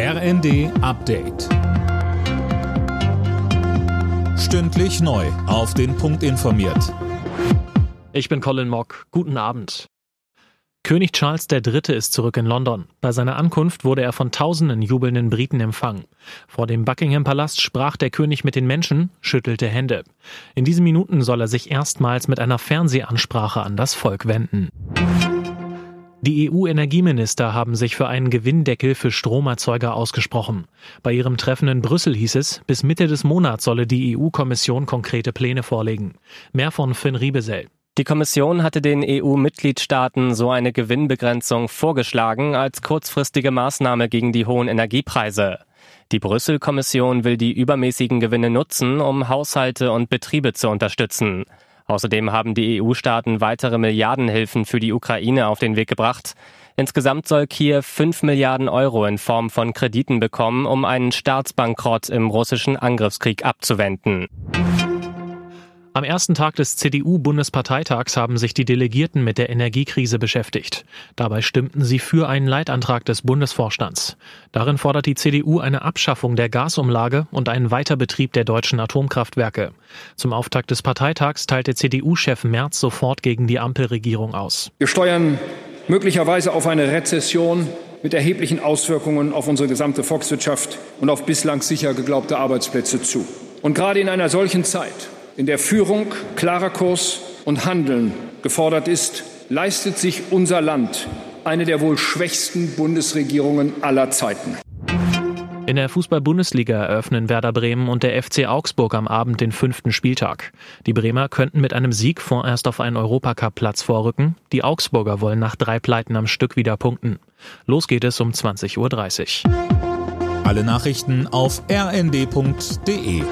RND Update. Stündlich neu. Auf den Punkt informiert. Ich bin Colin Mock. Guten Abend. König Charles III. ist zurück in London. Bei seiner Ankunft wurde er von tausenden jubelnden Briten empfangen. Vor dem Buckingham Palast sprach der König mit den Menschen, schüttelte Hände. In diesen Minuten soll er sich erstmals mit einer Fernsehansprache an das Volk wenden. Die EU-Energieminister haben sich für einen Gewinndeckel für Stromerzeuger ausgesprochen. Bei ihrem Treffen in Brüssel hieß es, bis Mitte des Monats solle die EU-Kommission konkrete Pläne vorlegen. Mehr von Finn Riebesell. Die Kommission hatte den EU-Mitgliedstaaten so eine Gewinnbegrenzung vorgeschlagen als kurzfristige Maßnahme gegen die hohen Energiepreise. Die Brüssel-Kommission will die übermäßigen Gewinne nutzen, um Haushalte und Betriebe zu unterstützen. Außerdem haben die EU-Staaten weitere Milliardenhilfen für die Ukraine auf den Weg gebracht. Insgesamt soll Kiew 5 Milliarden Euro in Form von Krediten bekommen, um einen Staatsbankrott im russischen Angriffskrieg abzuwenden. Am ersten Tag des CDU-Bundesparteitags haben sich die Delegierten mit der Energiekrise beschäftigt. Dabei stimmten sie für einen Leitantrag des Bundesvorstands. Darin fordert die CDU eine Abschaffung der Gasumlage und einen Weiterbetrieb der deutschen Atomkraftwerke. Zum Auftakt des Parteitags teilte CDU-Chef Merz sofort gegen die Ampelregierung aus. Wir steuern möglicherweise auf eine Rezession mit erheblichen Auswirkungen auf unsere gesamte Volkswirtschaft und auf bislang sicher geglaubte Arbeitsplätze zu. Und gerade in einer solchen Zeit in der Führung klarer Kurs und Handeln gefordert ist, leistet sich unser Land eine der wohl schwächsten Bundesregierungen aller Zeiten. In der Fußball-Bundesliga eröffnen Werder Bremen und der FC Augsburg am Abend den fünften Spieltag. Die Bremer könnten mit einem Sieg vorerst auf einen Europacup-Platz vorrücken. Die Augsburger wollen nach drei Pleiten am Stück wieder punkten. Los geht es um 20.30 Uhr. Alle Nachrichten auf rnd.de